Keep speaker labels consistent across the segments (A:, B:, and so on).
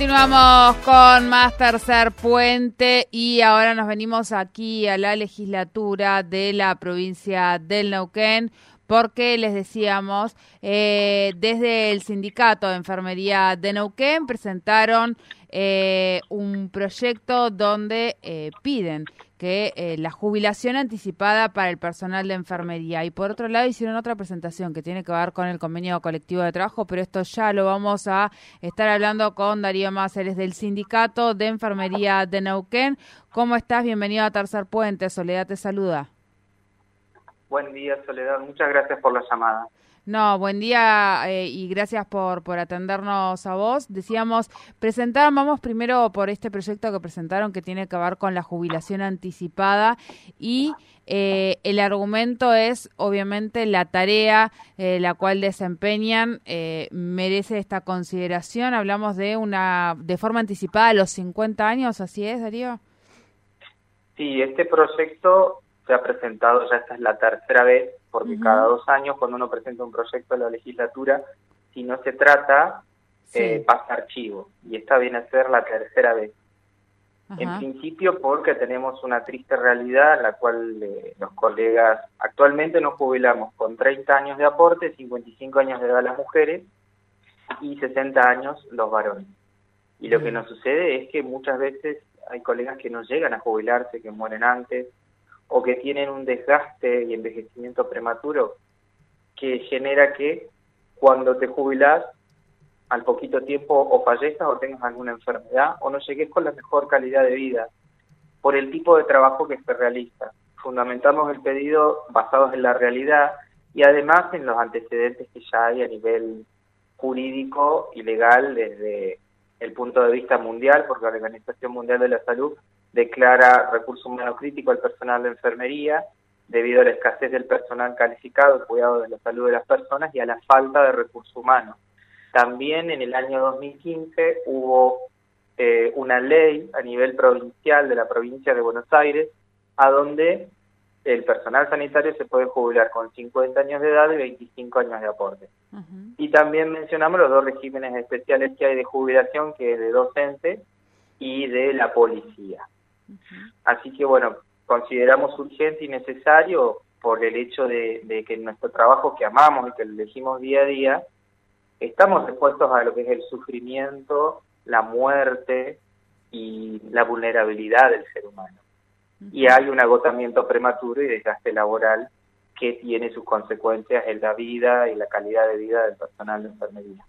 A: Continuamos con más tercer puente y ahora nos venimos aquí a la legislatura de la provincia del Neuquén porque les decíamos, eh, desde el sindicato de enfermería de Neuquén presentaron eh, un proyecto donde eh, piden que eh, la jubilación anticipada para el personal de enfermería. Y por otro lado hicieron otra presentación que tiene que ver con el convenio colectivo de trabajo, pero esto ya lo vamos a estar hablando con Darío Máceres del Sindicato de Enfermería de Neuquén. ¿Cómo estás? Bienvenido a Tercer Puente. Soledad te saluda.
B: Buen día, Soledad. Muchas gracias por la llamada.
A: No, buen día eh, y gracias por, por atendernos a vos. Decíamos, presentar, vamos primero por este proyecto que presentaron que tiene que ver con la jubilación anticipada y eh, el argumento es, obviamente, la tarea eh, la cual desempeñan merece esta consideración. Hablamos de una de forma anticipada a los 50 años, ¿así es, Darío?
B: Sí, este proyecto se ha presentado, ya esta es la tercera vez, porque cada dos años cuando uno presenta un proyecto a la legislatura, si no se trata, eh, pasa archivo. Y esta viene a ser la tercera vez. En principio porque tenemos una triste realidad en la cual eh, los colegas actualmente nos jubilamos con 30 años de aporte, 55 años de edad las mujeres y 60 años los varones. Y lo que nos sucede es que muchas veces hay colegas que no llegan a jubilarse, que mueren antes, o que tienen un desgaste y envejecimiento prematuro que genera que cuando te jubilas al poquito tiempo o fallezcas o tengas alguna enfermedad o no llegues con la mejor calidad de vida por el tipo de trabajo que se realiza. Fundamentamos el pedido basados en la realidad y además en los antecedentes que ya hay a nivel jurídico y legal desde el punto de vista mundial, porque la Organización Mundial de la Salud declara recurso humano crítico al personal de enfermería debido a la escasez del personal calificado, el cuidado de la salud de las personas y a la falta de recurso humano. También en el año 2015 hubo eh, una ley a nivel provincial de la provincia de Buenos Aires a donde el personal sanitario se puede jubilar con 50 años de edad y 25 años de aporte. Y también mencionamos los dos regímenes especiales que hay de jubilación, que es de docente y de la policía. Así que bueno, consideramos urgente y necesario por el hecho de, que nuestro trabajo que amamos y que elegimos día a día, estamos expuestos a lo que es el sufrimiento, la muerte y la vulnerabilidad del ser humano. Y hay un agotamiento prematuro y desgaste laboral que tiene sus consecuencias en la vida y la calidad de vida del personal de enfermería.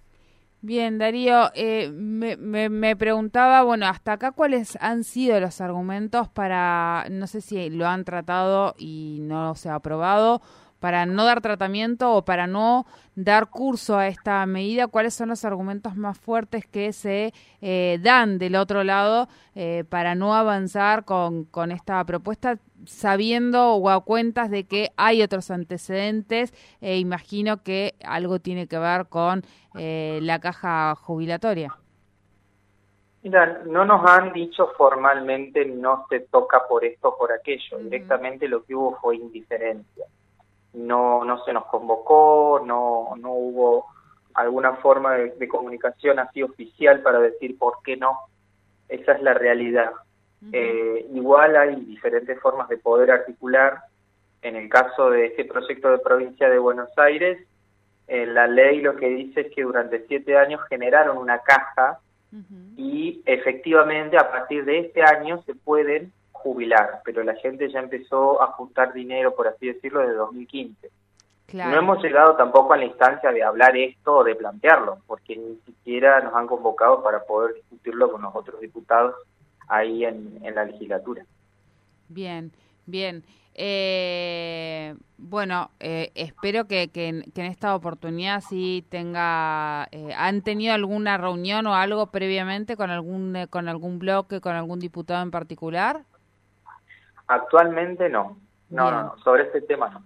A: Bien, Darío, eh, me, me, preguntaba, bueno, hasta acá cuáles han sido los argumentos para, no sé si lo han tratado y no se ha aprobado, para no dar tratamiento o para no dar curso a esta medida, cuáles son los argumentos más fuertes que se eh, dan del otro lado eh, para no avanzar con, con esta propuesta, sabiendo o a cuentas de que hay otros antecedentes e imagino que algo tiene que ver con eh, la caja jubilatoria.
B: Mira, no nos han dicho formalmente no se toca por esto o por aquello, directamente lo que hubo fue indiferencia no, no se nos convocó, no, no hubo alguna forma de, comunicación así oficial para decir por qué no. Esa es la realidad. Eh, igual hay diferentes formas de poder articular. En el caso de este proyecto de provincia de Buenos Aires, eh, la ley lo que dice es que durante siete años generaron una caja y efectivamente a partir de este año se pueden jubilar, pero la gente ya empezó a juntar dinero, por así decirlo, desde 2015. No hemos llegado tampoco a la instancia de hablar esto o de plantearlo, porque ni siquiera nos han convocado para poder discutirlo con los otros diputados ahí en, la legislatura.
A: Bien, Bien. Eh, bueno, eh, espero que, que, en, esta oportunidad sí tenga, eh, ¿han tenido alguna reunión o algo previamente con algún eh, con algún bloque, con algún diputado en particular?
B: Actualmente no, no, no, no, sobre este tema no.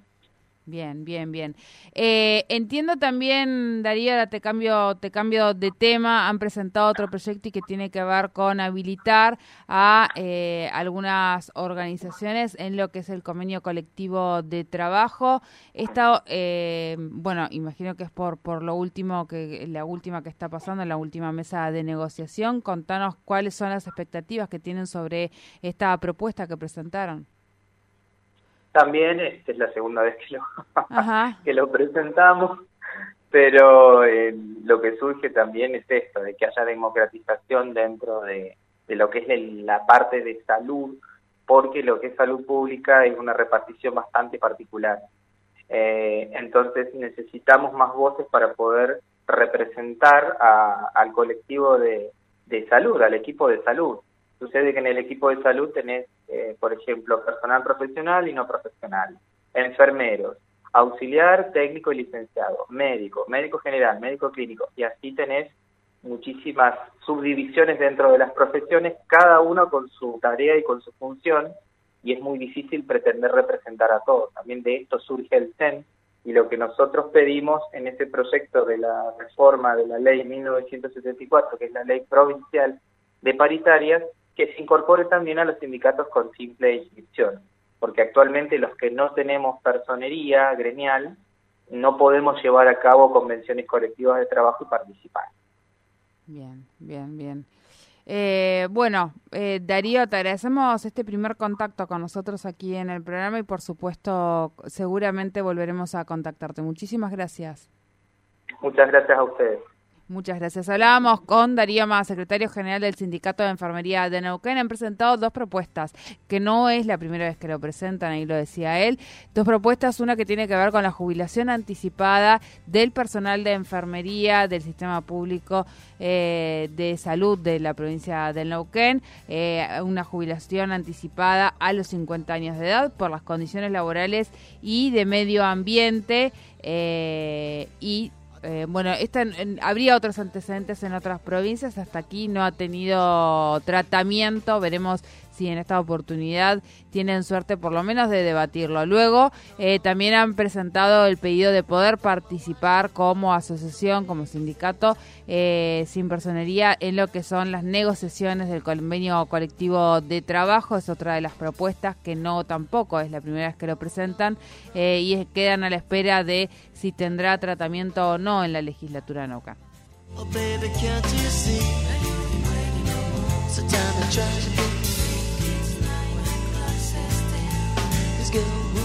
A: Bien, bien, bien. Eh, entiendo también, Darío, ahora te cambio, te cambio de tema. Han presentado otro proyecto y que tiene que ver con habilitar a eh, algunas organizaciones en lo que es el convenio colectivo de trabajo. Esta, eh, bueno, imagino que es por por lo último que la última que está pasando, la última mesa de negociación. Contanos cuáles son las expectativas que tienen sobre esta propuesta que presentaron.
B: También esta es la segunda vez que lo, que lo presentamos, pero eh, lo que surge también es esto, de que haya democratización dentro de, lo que es la parte de salud, porque lo que es salud pública es una repartición bastante particular. Eh, entonces necesitamos más voces para poder representar al colectivo de salud, al equipo de salud. Sucede que en el equipo de salud tenés, eh, por ejemplo, personal profesional y no profesional, enfermeros, auxiliar, técnico y licenciado, médico, médico general, médico clínico, y así tenés muchísimas subdivisiones dentro de las profesiones, cada uno con su tarea y con su función, y es muy difícil pretender representar a todos. También de esto surge el CEN, y lo que nosotros pedimos en este proyecto de la reforma de la ley 1974, que es la ley provincial de paritarias, que se incorpore también a los sindicatos con simple inscripción, porque actualmente los que no tenemos personería gremial no podemos llevar a cabo convenciones colectivas de trabajo y participar.
A: Bien, bien, bien. Eh, bueno, eh, Darío, te agradecemos este primer contacto con nosotros aquí en el programa y por supuesto seguramente volveremos a contactarte. Muchísimas gracias.
B: Muchas gracias a ustedes.
A: Muchas gracias. Hablábamos con Darío Más, secretario general del Sindicato de Enfermería de Neuquén. Han presentado dos propuestas, que no es la primera vez que lo presentan, ahí lo decía él. Dos propuestas, una que tiene que ver con la jubilación anticipada del personal de enfermería del sistema público eh, de salud de la provincia de Neuquén, eh, una jubilación anticipada a los 50 años de edad por las condiciones laborales y de medio ambiente eh, y eh, bueno, esta, habría otros antecedentes en otras provincias, hasta aquí no ha tenido tratamiento, veremos si en esta oportunidad tienen suerte por lo menos de debatirlo. Luego eh, también han presentado el pedido de poder participar como asociación, como sindicato eh, sin personería en lo que son las negociaciones del convenio colectivo de trabajo. Es otra de las propuestas que no tampoco es la primera vez que lo presentan eh, y quedan a la espera de si tendrá tratamiento o no en la legislatura NOCA. Oh, girl